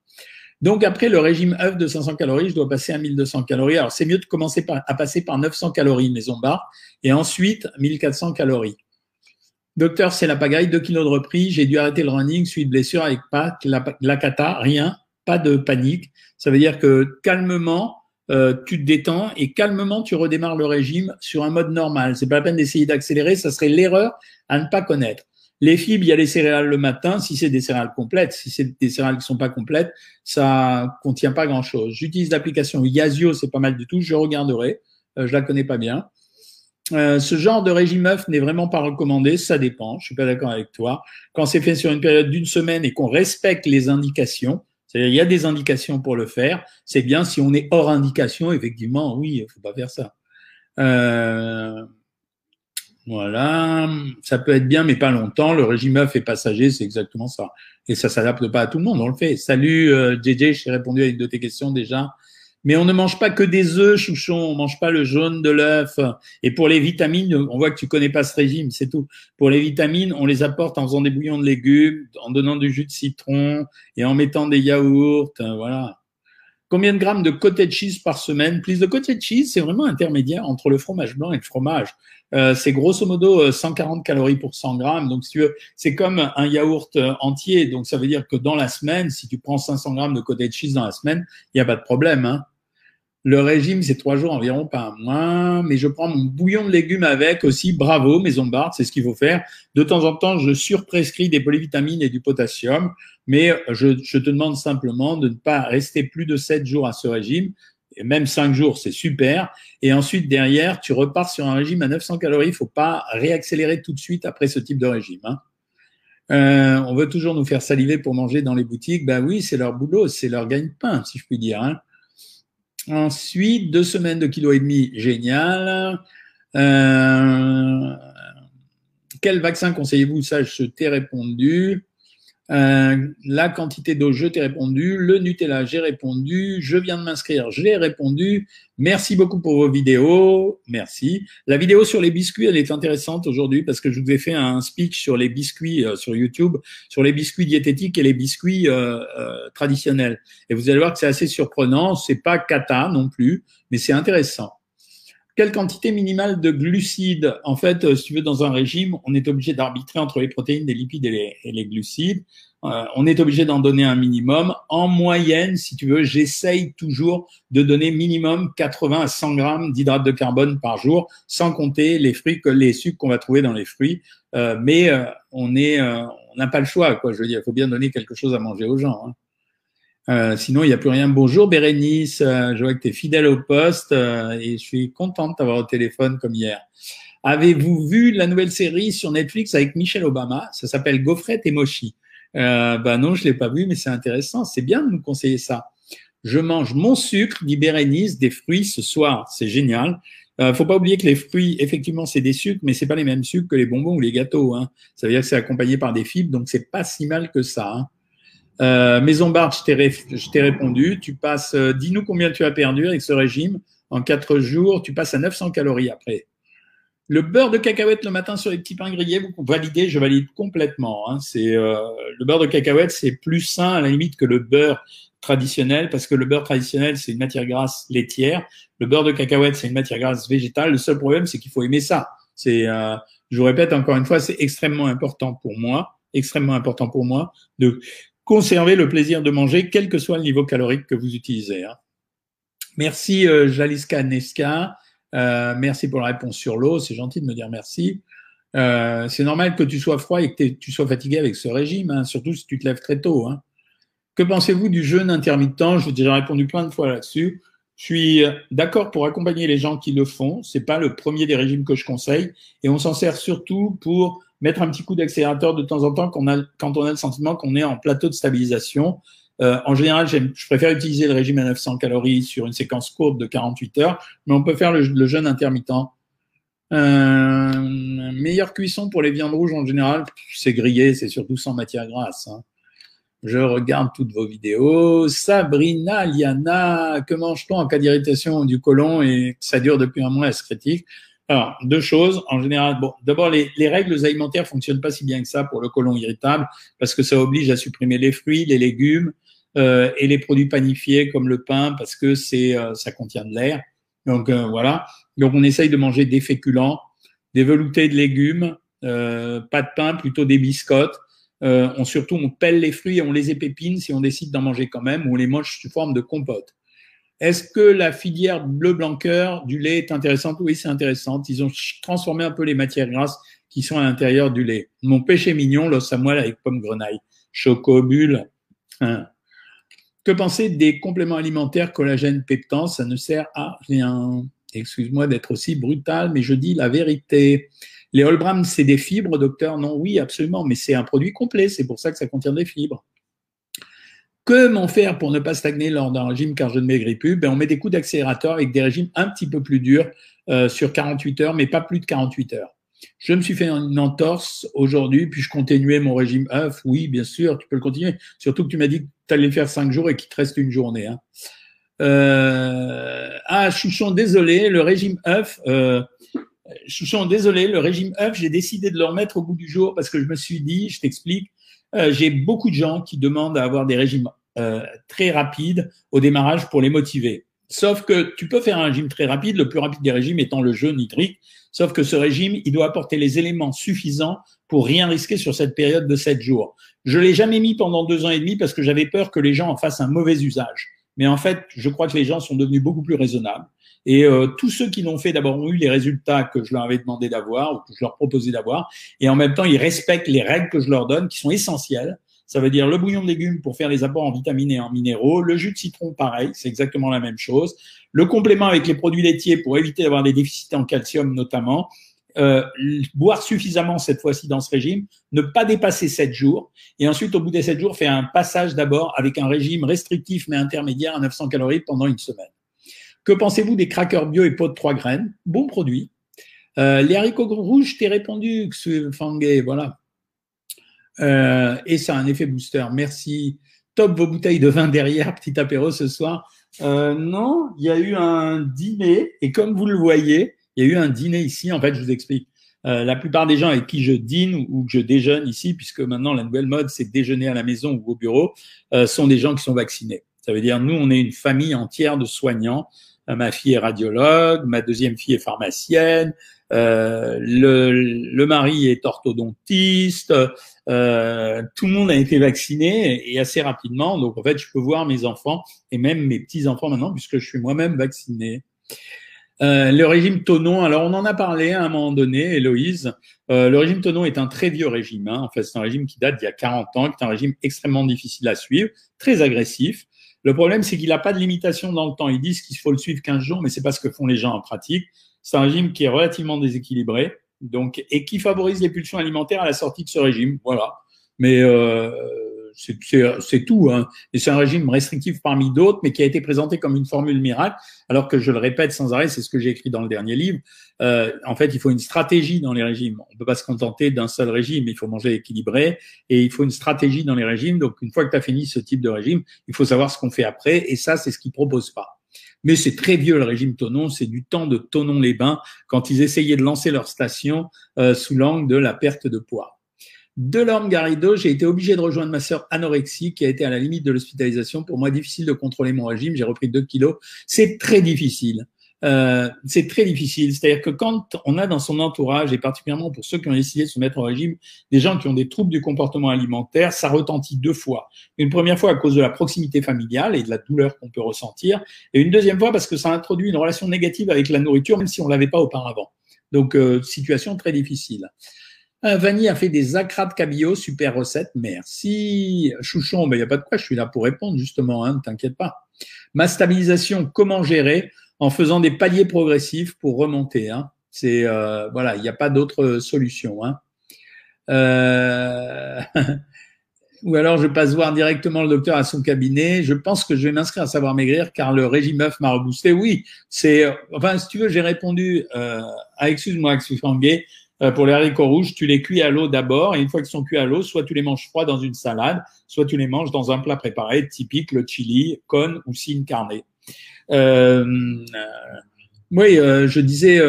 Donc après le régime œuf de 500 calories, je dois passer à 1200 calories. Alors c'est mieux de commencer par, à passer par 900 calories maison bar et ensuite 1400 calories. Docteur, c'est la pagaille, 2 kilos de repris, j'ai dû arrêter le running suite blessure avec pas la, la cata, rien, pas de panique. Ça veut dire que calmement, euh, tu te détends et calmement tu redémarres le régime sur un mode normal. C'est pas la peine d'essayer d'accélérer, ça serait l'erreur à ne pas connaître. Les fibres, il y a les céréales le matin, si c'est des céréales complètes. Si c'est des céréales qui sont pas complètes, ça contient pas grand chose. J'utilise l'application Yazio, c'est pas mal du tout, je regarderai. Euh, je la connais pas bien. Euh, ce genre de régime œuf n'est vraiment pas recommandé, ça dépend, je suis pas d'accord avec toi. Quand c'est fait sur une période d'une semaine et qu'on respecte les indications, c'est-à-dire il y a des indications pour le faire, c'est bien si on est hors indication, effectivement, oui, il faut pas faire ça. Euh, voilà, ça peut être bien, mais pas longtemps. Le régime œuf est passager, c'est exactement ça. Et ça s'adapte pas à tout le monde, on le fait. Salut euh, JJ, j'ai répondu à une de tes questions déjà. Mais on ne mange pas que des œufs, chouchon. On mange pas le jaune de l'œuf. Et pour les vitamines, on voit que tu connais pas ce régime, c'est tout. Pour les vitamines, on les apporte en faisant des bouillons de légumes, en donnant du jus de citron et en mettant des yaourts. Voilà. Combien de grammes de cottage cheese par semaine? Plus de cottage cheese, c'est vraiment intermédiaire entre le fromage blanc et le fromage. Euh, c'est grosso modo 140 euh, calories pour 100 grammes. Donc, si tu veux, c'est comme un yaourt euh, entier. Donc, ça veut dire que dans la semaine, si tu prends 500 grammes de cottage cheese dans la semaine, il n'y a pas de problème. Hein. Le régime, c'est trois jours environ, pas un mois. Mais je prends mon bouillon de légumes avec aussi. Bravo, Maison Bart, c'est ce qu'il faut faire. De temps en temps, je surprescris des polyvitamines et du potassium. Mais je, je te demande simplement de ne pas rester plus de sept jours à ce régime. Et même cinq jours, c'est super. Et ensuite, derrière, tu repars sur un régime à 900 calories. Il faut pas réaccélérer tout de suite après ce type de régime. Hein. Euh, on veut toujours nous faire saliver pour manger dans les boutiques. Ben oui, c'est leur boulot, c'est leur gagne-pain, si je puis dire. Hein. Ensuite, deux semaines de kilo et demi, génial. Euh, quel vaccin conseillez-vous? Ça, je t'ai répondu. Euh, la quantité d'eau, je t'ai répondu. Le Nutella, j'ai répondu. Je viens de m'inscrire, j'ai répondu. Merci beaucoup pour vos vidéos. Merci. La vidéo sur les biscuits, elle est intéressante aujourd'hui parce que je vous ai fait un speech sur les biscuits euh, sur YouTube, sur les biscuits diététiques et les biscuits euh, euh traditionnels. Et vous allez voir que c'est assez surprenant. C'est pas cata non plus, mais c'est intéressant. Quelle quantité minimale de glucides? En fait, euh, si tu veux, dans un régime, on est obligé d'arbitrer entre les protéines, les lipides et les, glucides. Euh, on est obligé d'en donner un minimum. En moyenne, si tu veux, j'essaye toujours de donner minimum 80 à 100 grammes d'hydrates de carbone par jour, sans compter les fruits, les sucres qu'on va trouver dans les fruits. Euh, mais on est, on n'a pas le choix, quoi. Je veux dire, il faut bien donner quelque chose à manger aux gens. Hein. Euh, sinon, il n'y a plus rien. Bonjour Bérénice, euh, je vois que tu es fidèle au poste euh, et je suis contente d'avoir au téléphone comme hier. Avez-vous vu la nouvelle série sur Netflix avec Michelle Obama? Ça s'appelle Gaufrette et Mochi. bah non, je l'ai pas vu, mais c'est intéressant. C'est bien de nous conseiller ça. Je mange mon sucre, dit Bérénice, des fruits ce soir. C'est génial. Euh, faut pas oublier que les fruits, effectivement, c'est des sucres, mais c'est pas les mêmes sucres que les bonbons ou les gâteaux. Hein. Ça veut dire que c'est accompagné par des fibres, donc c'est pas si mal que ça. Hein. Euh, Maison Bart, je t'ai répondu. Tu passes, euh, dis-nous combien tu as perdu avec ce régime. En quatre jours, tu passes à 900 calories après. Le beurre de cacahuète le matin sur les petits pains grillés, vous validez, je valide complètement. Hein. C'est euh, le beurre de cacahuète, c'est plus sain à la limite que le beurre traditionnel parce que le beurre traditionnel c'est une matière grasse laitière. Le beurre de cacahuète c'est une matière grasse végétale. Le seul problème c'est qu'il faut aimer ça. C'est, euh, je vous répète encore une fois, c'est extrêmement important pour moi, extrêmement important pour moi de conserver le plaisir de manger, quel que soit le niveau calorique que vous utilisez. Hein. Merci euh, Jaliska Neska. Euh, merci pour la réponse sur l'eau. C'est gentil de me dire merci. Euh, c'est normal que tu sois froid et que tu sois fatigué avec ce régime, hein, surtout si tu te lèves très tôt. Hein. Que pensez-vous du jeûne intermittent? Je vous ai déjà répondu plein de fois là-dessus. Je suis d'accord pour accompagner les gens qui le font. C'est pas le premier des régimes que je conseille, et on s'en sert surtout pour mettre un petit coup d'accélérateur de temps en temps quand on a, le sentiment qu'on est en plateau de stabilisation. Euh, en général, je préfère utiliser le régime à 900 calories sur une séquence courte de 48 heures, mais on peut faire le, le jeûne intermittent. Euh, meilleure cuisson pour les viandes rouges en général, c'est grillé, c'est surtout sans matière grasse. Hein. Je regarde toutes vos vidéos. Sabrina, Liana, que mange-t-on en cas d'irritation du côlon? Et ça dure depuis un mois, est-ce critique? Alors, deux choses. En général, bon, d'abord, les, les, règles alimentaires fonctionnent pas si bien que ça pour le côlon irritable parce que ça oblige à supprimer les fruits, les légumes euh, et les produits panifiés comme le pain parce que c'est euh, ça contient de l'air. Donc euh, voilà. Donc on essaye de manger des féculents, des veloutés de légumes, Euh, pas de pain, plutôt des biscottes. On, surtout, on pèle les fruits et on les épépine si on décide d'en manger quand même, ou on les mange sous forme de compote. Est-ce que la filière bleu blanc du lait est intéressante? Oui, c'est intéressant. Ils ont transformé un peu les matières grasses qui sont à l'intérieur du lait. Mon péché mignon, l'os moelle avec pomme grenaille, chocobule. Hein. Que penser des compléments alimentaires collagène peptan? Ça ne sert à rien. Excuse-moi d'être aussi brutal, mais je dis la vérité. Les Holbram, c'est des fibres, docteur? Non, oui, absolument, mais c'est un produit complet, c'est pour ça que ça contient des fibres. Comment faire pour ne pas stagner lors d'un régime car je ne maigris plus? Ben, On met des coups d'accélérateur avec des régimes un petit peu plus durs euh, sur 48 heures, mais pas plus de 48 heures. Je me suis fait une entorse aujourd'hui, puis je continuais mon régime œuf. Oui, bien sûr, tu peux le continuer. Surtout que tu m'as dit que tu allais faire cinq jours et qu'il te reste une journée. Hein. Euh, ah, Chouchon, désolé, le régime œuf. Euh, Chouchon, désolé, le régime œuf, j'ai décidé de le remettre au bout du jour parce que je me suis dit, je t'explique, euh, j'ai beaucoup de gens qui demandent à avoir des régimes euh, très rapides au démarrage pour les motiver. Sauf que tu peux faire un régime très rapide, le plus rapide des régimes étant le jeûne hydrique. Sauf que ce régime, il doit apporter les éléments suffisants pour rien risquer sur cette période de sept jours. Je l'ai jamais mis pendant deux ans et demi parce que j'avais peur que les gens en fassent un mauvais usage. Mais en fait, je crois que les gens sont devenus beaucoup plus raisonnables. Et euh, tous ceux qui l'ont fait d'abord ont eu les résultats que je leur avais demandé d'avoir ou que je leur proposais d'avoir. Et en même temps, ils respectent les règles que je leur donne qui sont essentielles. Ça veut dire le bouillon de légumes pour faire les apports en vitamines et en minéraux, le jus de citron pareil, c'est exactement la même chose. Le complément avec les produits laitiers pour éviter d'avoir des déficits en calcium notamment. Euh, boire suffisamment cette fois-ci dans ce régime, ne pas dépasser 7 jours, et ensuite au bout des 7 jours, faire un passage d'abord avec un régime restrictif mais intermédiaire à 900 calories pendant une semaine. Que pensez-vous des crackers bio et pots de 3 graines? Bon produit. Euh, les haricots rouges, t'ai répondu, Fangé, voilà. Euh, et ça a un effet booster. Merci. Top vos bouteilles de vin derrière, petit apéro ce soir. Euh, non, il y a eu un dîner, et comme vous le voyez, il y a eu un dîner ici. En fait, je vous explique. La plupart des gens avec qui je dîne ou que je déjeune ici, puisque maintenant la nouvelle mode c'est déjeuner à la maison ou au bureau, sont des gens qui sont vaccinés. Ça veut dire nous, on est une famille entière de soignants. Euh, ma fille est radiologue, ma deuxième fille est pharmacienne, euh, le, le, mari est orthodontiste, euh, tout le monde a été vacciné et assez rapidement. Donc en fait, je peux voir mes enfants et même mes petits enfants maintenant puisque je suis moi-même vacciné. Euh, le régime Tonon, alors on en a parlé à un moment donné, Héloïse. Euh, le régime Tonon est un très vieux régime. Hein. En fait, c'est un régime qui date d'il y a 40 ans, qui est un régime extrêmement difficile à suivre, très agressif. Le problème, c'est qu'il n'a pas de limitation dans le temps. Ils disent qu'il faut le suivre 15 jours, mais c'est pas ce que font les gens en pratique. C'est un régime qui est relativement déséquilibré, donc et qui favorise les pulsions alimentaires à la sortie de ce régime. Voilà. Mais euh, c'est tout. Hein. C'est un régime restrictif parmi d'autres, mais qui a été présenté comme une formule miracle, alors que je le répète sans arrêt, c'est ce que j'ai écrit dans le dernier livre. Euh, en fait, il faut une stratégie dans les régimes. On ne peut pas se contenter d'un seul régime, il faut manger équilibré, et il faut une stratégie dans les régimes. Donc, une fois que tu as fini ce type de régime, il faut savoir ce qu'on fait après, et ça, c'est ce qu'ils proposent pas. Mais c'est très vieux le régime Tonon, c'est du temps de Tonon-les-Bains, quand ils essayaient de lancer leur station euh, sous l'angle de la perte de poids. Delorme Garrido, j'ai été obligé de rejoindre ma sœur anorexique qui a été à la limite de l'hospitalisation. Pour moi, difficile de contrôler mon régime. J'ai repris 2 kilos. C'est très difficile. Euh, c'est très difficile. C'est-à-dire que quand on a dans son entourage, et particulièrement pour ceux qui ont décidé de se mettre au régime, des gens qui ont des troubles du comportement alimentaire, ça retentit deux fois. Une première fois à cause de la proximité familiale et de la douleur qu'on peut ressentir, et une deuxième fois parce que ça introduit une relation négative avec la nourriture, même si on l'avait pas auparavant. Donc, euh, situation très difficile. Un Vanille a fait des acras de cabillaud, super recette, merci. Chouchon, il ben, n'y a pas de quoi, je suis là pour répondre justement, hein, ne t'inquiète pas. Ma stabilisation, comment gérer en faisant des paliers progressifs pour remonter. Hein. C'est euh, voilà, il n'y a pas d'autre solution. Hein. Euh... Ou alors je passe voir directement le docteur à son cabinet. Je pense que je vais m'inscrire à savoir maigrir car le régime œuf m'a reboosté. Oui, c'est enfin si tu veux, j'ai répondu euh, à excuse-moi, excuse euh, pour les haricots rouges, tu les cuis à l'eau d'abord, et une fois qu'ils sont cuits à l'eau, soit tu les manges froids dans une salade, soit tu les manges dans un plat préparé, typique le chili, con ou sin carne. Euh, euh, oui, je disais,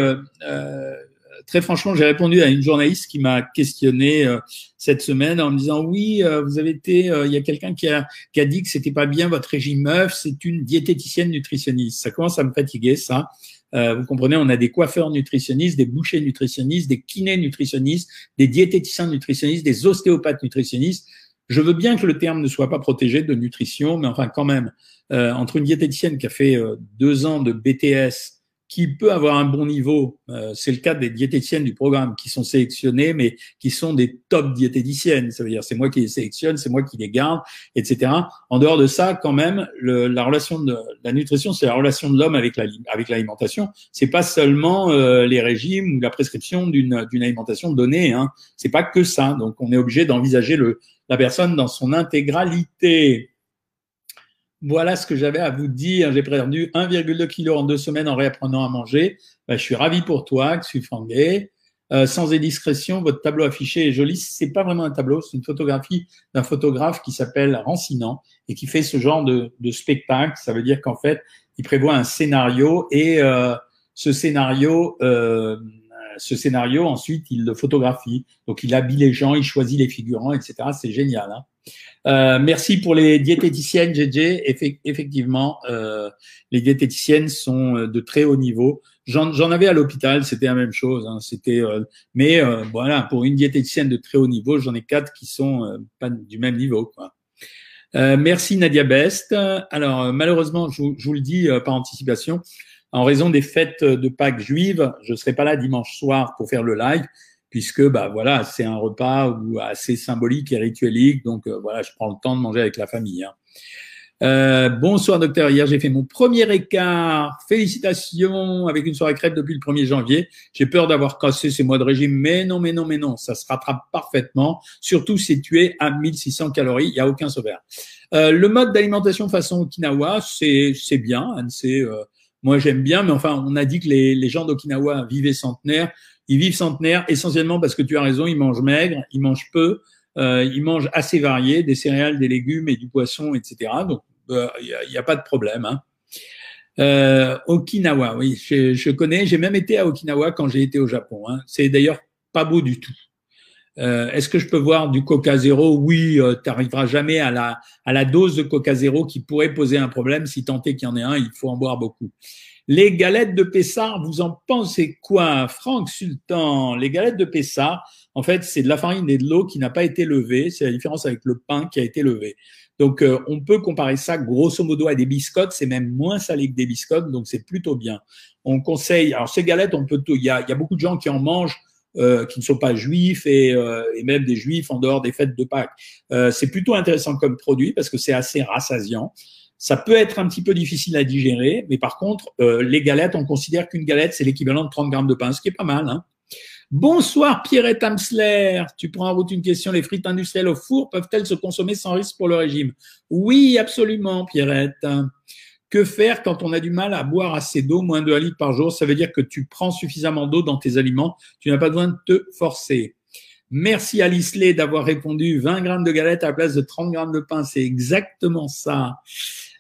très franchement, j'ai répondu à une journaliste qui m'a questionné euh, cette semaine en me disant oui, euh, vous avez été, il y a quelqu'un qui a, qui a dit que c'était pas bien votre régime meuf, c'est une diététicienne nutritionniste. Ça commence à me fatiguer ça. Vous comprenez, on a des coiffeurs nutritionnistes, des bouchers nutritionnistes, des kinés nutritionnistes, des diététiciens nutritionnistes, des ostéopathes nutritionnistes. Je veux bien que le terme ne soit pas protégé de nutrition, mais enfin quand même, entre une diététicienne qui a fait deux ans de BTS qui peut avoir un bon niveau. Euh, c'est le cas des diététiciennes du programme qui sont sélectionnées, mais qui sont des top diététiciennes. Ça veut dire c'est moi qui les sélectionne, c'est moi qui les garde, etc. En dehors de ça, quand même, le, la relation de la nutrition, c'est la relation de l'homme avec la, avec l'alimentation. C'est pas seulement euh, les régimes ou la prescription d'une d'une alimentation donnée. Hein. C'est pas que ça. Donc on est obligé d'envisager le la personne dans son intégralité. Voilà ce que j'avais à vous dire. J'ai perdu 1,2 kg en deux semaines en réapprenant à manger. Ben, je suis ravi pour toi, que tu euh, sans indiscrétion, votre tableau affiché est joli. C'est pas vraiment un tableau, c'est une photographie d'un photographe qui s'appelle Rancinant et qui fait ce genre de, de spectacle. Ça veut dire qu'en fait, il prévoit un scénario et euh, ce scénario, euh, ce scénario ensuite, il le photographie. Donc, il habille les gens, il choisit les figurants, etc. C'est génial. Hein euh, merci pour les diététiciennes, JJ. effectivement, euh, les diététiciennes sont euh, de très haut niveau. J'en avais à l'hôpital, c'était la même chose. Hein, c'était, euh, mais euh, voilà, pour une diététicienne de très haut niveau, j'en ai quatre qui sont pas du même niveau. Quoi. merci Nadia Best. Alors malheureusement, je, je vous le dis par anticipation, en raison des fêtes de Pâques juives, je serai pas là dimanche soir pour faire le live puisque bah voilà, c'est un repas assez symbolique et rituelique, donc euh, voilà, je prends le temps de manger avec la famille. Hein. Euh, bonsoir docteur, hier j'ai fait mon premier écart, félicitations avec une soirée crête depuis le 1er janvier. J'ai peur d'avoir cassé ces mois de régime, mais non, mais non, mais non, ça se rattrape parfaitement, surtout si tu es à 1600 calories, il n'y a aucun sauveur. Euh, le mode d'alimentation façon Okinawa, c'est bien, c'est euh, moi j'aime bien, mais enfin on a dit que les, les gens d'Okinawa vivaient centenaires. Ils vivent centenaires essentiellement parce que tu as raison, ils mangent maigre, ils mangent peu, euh, ils mangent assez varié, des céréales, des légumes et du poisson, etc. Donc il euh, n'y a, pas de problème. Hein. Euh, Okinawa, oui, je, je connais. J'ai même été à Okinawa quand j'ai été au Japon. Hein. C'est d'ailleurs pas beau du tout. Euh, Est-ce que je peux voir du Coca Zéro Oui, euh, tu n'arriveras jamais à la, à la dose de Coca Zéro qui pourrait poser un problème. Si tant est qu'il y en ait un, il faut en boire beaucoup. Les galettes de Pessard, vous en pensez quoi, Franck Sultan? Les galettes de Pessard, en fait, c'est de la farine et de l'eau qui n'a pas été levée. C'est la différence avec le pain qui a été levé. Donc, euh, on peut comparer ça grosso modo à des biscottes. C'est même moins salé que des biscottes, donc c'est plutôt bien. On conseille. Alors, ces galettes, on peut. Il y a, y a beaucoup de gens qui en mangent. Euh, qui ne sont pas juifs et, euh, et, même des juifs en dehors des fêtes de Pâques. c'est plutôt intéressant comme produit parce que c'est assez rassasiant. Ça peut être un petit peu difficile à digérer, mais par contre, euh, les galettes, on considère qu'une galette, c'est l'équivalent de 30 grammes de pain, ce qui est pas mal. Hein. Bonsoir Pierrette Amsler, tu prends en route une question, les frites industrielles au four peuvent-elles se consommer sans risque pour le régime? Oui, absolument Pierrette. Que faire quand on a du mal à boire assez d'eau, moins de 1 litre par jour? Ça veut dire que tu prends suffisamment d'eau dans tes aliments, tu n'as pas besoin de te forcer. Merci Alice Lay d'avoir répondu 20 grammes de galettes à la place de 30 grammes de pain, c'est exactement ça.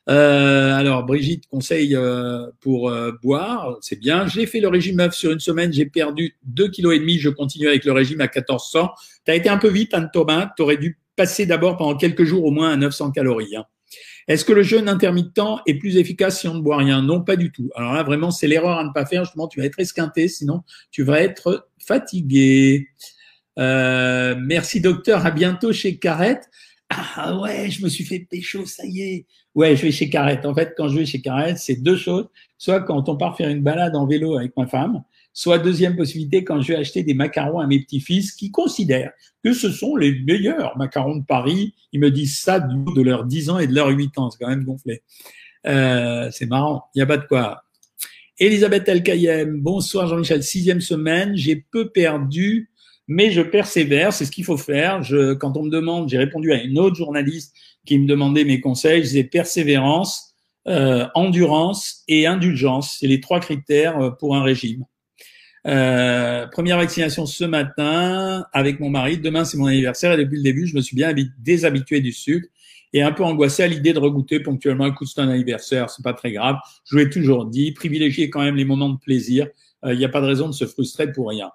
Euh, alors, Brigitte conseille euh, pour euh, boire, c'est bien. J'ai fait le régime œuf sur une semaine, j'ai perdu 2 kg je continue avec le régime à 1400. Tu as été un peu vite, Anne Thomas, tu aurais dû passer d'abord pendant quelques jours au moins à 900 calories. Hein. Est-ce que le jeûne intermittent est plus efficace si on ne boit rien? Non, pas du tout. Alors là, vraiment, c'est l'erreur à ne pas faire. Justement, tu vas être esquinté, sinon tu vas être fatigué. Euh, merci docteur, à bientôt chez Carrette. Ah ouais, je me suis fait pécho, ça y est. Ouais, je vais chez Carrette. En fait, quand je vais chez Carrette, c'est deux choses. Soit quand on part faire une balade en vélo avec ma femme, soit deuxième possibilité quand je vais acheter des macarons à mes petits-fils qui considèrent que ce sont les meilleurs macarons de Paris. Ils me disent ça de leurs 10 ans et de leurs 8 ans. C'est quand même gonflé. Euh, c'est marrant. Il n'y a pas de quoi. Elisabeth Elkayem, bonsoir Jean-Michel. Sixième semaine, j'ai peu perdu, mais je persévère. C'est ce qu'il faut faire. Je, quand on me demande, j'ai répondu à une autre journaliste qui me demandait mes conseils. Je disais persévérance, euh, endurance et indulgence. C'est les trois critères euh, pour un régime. Euh, première vaccination ce matin avec mon mari. Demain, c'est mon anniversaire et depuis le début, je me suis bien déshabitué du sucre et un peu angoissé à l'idée de regoûter ponctuellement. Écoute, c'est un anniversaire, c'est pas très grave. Je vous l'ai toujours dit, privilégier quand même les moments de plaisir. Il n'y a pas de raison de se frustrer pour rien.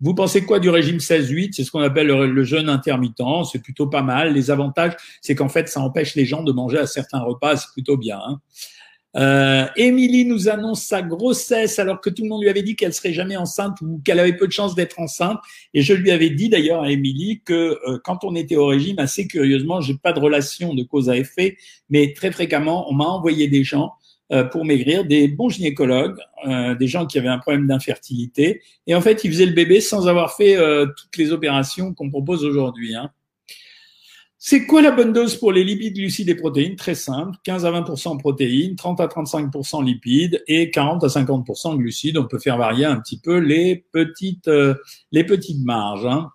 Vous pensez quoi du régime 16-8 C'est ce qu'on appelle le, jeûne intermittent. C'est plutôt pas mal. Les avantages, c'est qu'en fait, ça empêche les gens de manger à certains repas. C'est plutôt bien. Hein. Euh, Émilie nous annonce sa grossesse alors que tout le monde lui avait dit qu'elle serait jamais enceinte ou qu'elle avait peu de chances d'être enceinte. Et je lui avais dit d'ailleurs à Émilie que euh, quand on était au régime, assez curieusement, j'ai pas de relation de cause à effet, mais très fréquemment, on m'a envoyé des gens pour maigrir, des bons gynécologues, euh, des gens qui avaient un problème d'infertilité. Et en fait, ils faisaient le bébé sans avoir fait euh, toutes les opérations qu'on propose aujourd'hui. Hein. C'est quoi la bonne dose pour les lipides, glucides et protéines? Très simple, 15 à 20% protéines, 30 à 35% lipides et 40 à 50% glucides. On peut faire varier un petit peu les petites, les petites marges. Hein.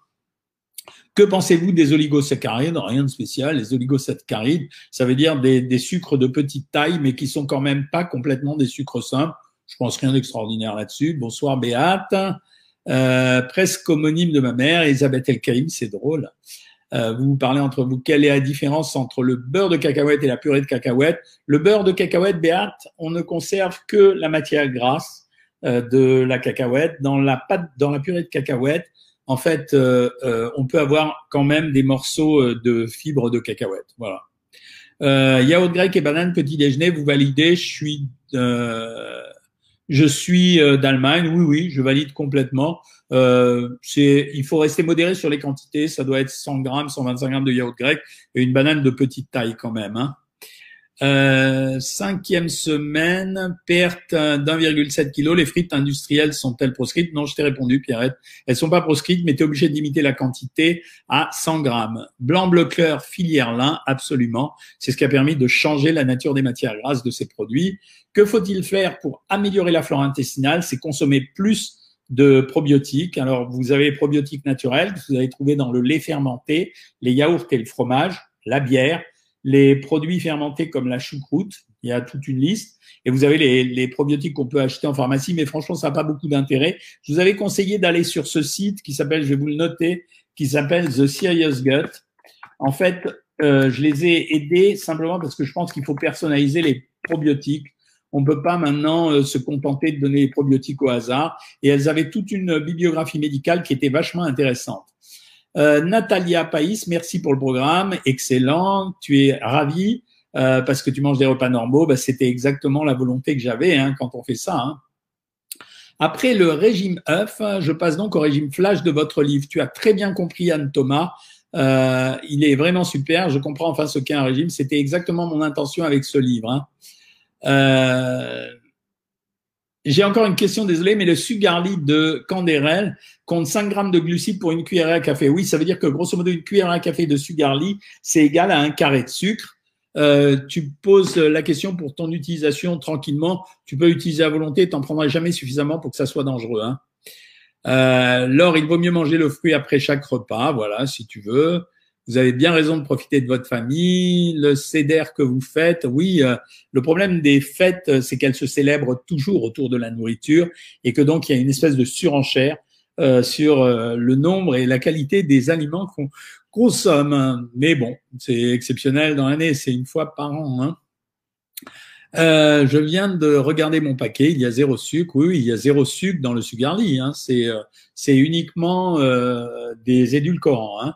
Que pensez-vous des oligosaccharides? Rien de spécial. Les oligosaccharides, ça veut dire des, sucres de petite taille, mais qui sont quand même pas complètement des sucres simples. Je pense rien d'extraordinaire là-dessus. Bonsoir Béate. Euh, presque homonyme de ma mère, Elisabeth Elkaïm, c'est drôle. Euh, vous vous parlez entre vous. Quelle est la différence entre le beurre de cacahuète et la purée de cacahuète? Le beurre de cacahuète, Béate, on ne conserve que la matière grasse euh, de la cacahuète. Dans la pâte, dans la purée de cacahuète, en fait, euh, euh, on peut avoir quand même des morceaux euh, de fibres de cacahuète. Voilà. Euh, yaourt grec et banane petit déjeuner, vous validez Je suis, je suis d'Allemagne. Oui, oui, je valide complètement. c'est, il faut rester modéré sur les quantités. Ça doit être 100 grammes, 125 grammes de yaourt grec et une banane de petite taille quand même. Hein. Euh, cinquième semaine, perte d'1,7 kg. Les frites industrielles sont-elles proscrites? Non, je t'ai répondu, Pierrette. Elles sont pas proscrites, mais tu es obligé de limiter la quantité à 100 grammes. Blanc, bleu clair, filière lin, absolument. C'est ce qui a permis de changer la nature des matières grasses de ces produits. Que faut-il faire pour améliorer la flore intestinale? C'est consommer plus de probiotiques. Alors, vous avez les probiotiques naturels que vous allez trouver dans le lait fermenté, les yaourts et le fromage, la bière, les produits fermentés comme la choucroute, il y a toute une liste, et vous avez les, les probiotiques qu'on peut acheter en pharmacie, mais franchement, ça n'a pas beaucoup d'intérêt. Je vous avais conseillé d'aller sur ce site qui s'appelle, je vais vous le noter, qui s'appelle The Serious Gut. En fait, euh, je les ai aidés simplement parce que je pense qu'il faut personnaliser les probiotiques. On ne peut pas maintenant euh, se contenter de donner les probiotiques au hasard. Et elles avaient toute une bibliographie médicale qui était vachement intéressante. Euh, Natalia Païs, merci pour le programme, excellent. Tu es ravi euh, parce que tu manges des repas normaux. Bah, C'était exactement la volonté que j'avais hein, quand on fait ça. Hein. Après le régime œuf, je passe donc au régime flash de votre livre. Tu as très bien compris, Anne Thomas. Euh, il est vraiment super. Je comprends enfin ce qu'est un régime. C'était exactement mon intention avec ce livre. Hein. J'ai encore une question, désolé, mais le sugarly de Canderel compte 5 grammes de glucides pour une cuillère à café. Oui, ça veut dire que grosso modo, une cuillère à café de sugarly, c'est égal à un carré de sucre. Euh, tu poses la question pour ton utilisation tranquillement. Tu peux utiliser à volonté, tu n'en prendras jamais suffisamment pour que ça soit dangereux. Hein. Euh, Laure, il vaut mieux manger le fruit après chaque repas, voilà, si tu veux. Vous avez bien raison de profiter de votre famille, le CEDER que vous faites. Oui, euh, le problème des fêtes, euh, c'est qu'elles se célèbrent toujours autour de la nourriture et que donc il y a une espèce de surenchère euh, sur euh, le nombre et la qualité des aliments qu'on consomme. Mais bon, c'est exceptionnel dans l'année, c'est une fois par an. Hein. Euh, je viens de regarder mon paquet, il y a zéro sucre. Oui, il y a zéro sucre dans le Sugarly. Hein. C'est c'est uniquement des édulcorants. Hein.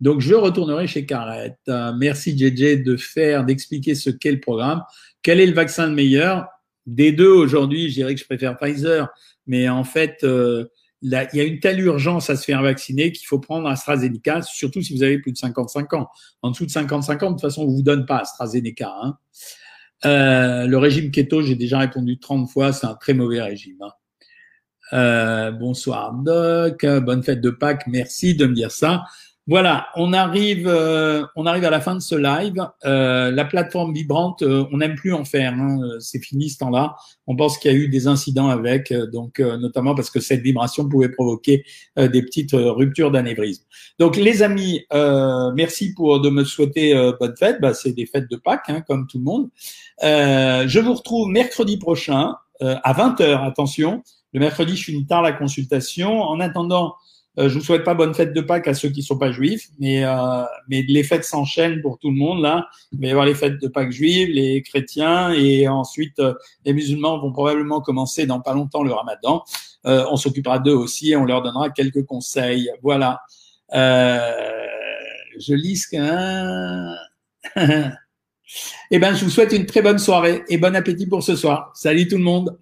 Donc, je retournerai chez Carrette. Euh, merci JJ de faire, d'expliquer ce qu'est le programme. Quel est le vaccin le meilleur? Des deux aujourd'hui, je dirais que je préfère Pfizer, mais en fait, euh, il y a une telle urgence à se faire vacciner qu'il faut prendre AstraZeneca, surtout si vous avez plus de 55 ans. En dessous de 55 ans, de toute façon, on vous donne pas AstraZeneca. Hein. Euh, le régime keto, j'ai déjà répondu 30 fois, c'est un très mauvais régime. Hein. Bonsoir Doc, bonne fête de Pâques, merci de me dire ça. Voilà, on arrive, euh, on arrive à la fin de ce live. Euh, la plateforme vibrante, euh, on n'aime plus en faire. Hein, c'est fini ce temps-là. On pense qu'il y a eu des incidents avec, donc notamment parce que cette vibration pouvait provoquer des petites ruptures d'anévrisme. Donc les amis, merci pour de me souhaiter bonne fête. Bah, c'est des fêtes de Pâques, hein, comme tout le monde. je vous retrouve mercredi prochain à 20h. Attention, le mercredi, je finis tard la consultation. En attendant. Euh, je vous souhaite pas bonne fête de Pâques à ceux qui sont pas juifs, mais euh, mais les fêtes s'enchaînent pour tout le monde là. Il va y avoir les fêtes de Pâques juives, les chrétiens et ensuite euh, les musulmans vont probablement commencer dans pas longtemps le Ramadan. Euh, on s'occupera d'eux aussi et on leur donnera quelques conseils. Voilà. je lis ce qu'un. eh ben, je vous souhaite une très bonne soirée et bon appétit pour ce soir. Salut tout le monde.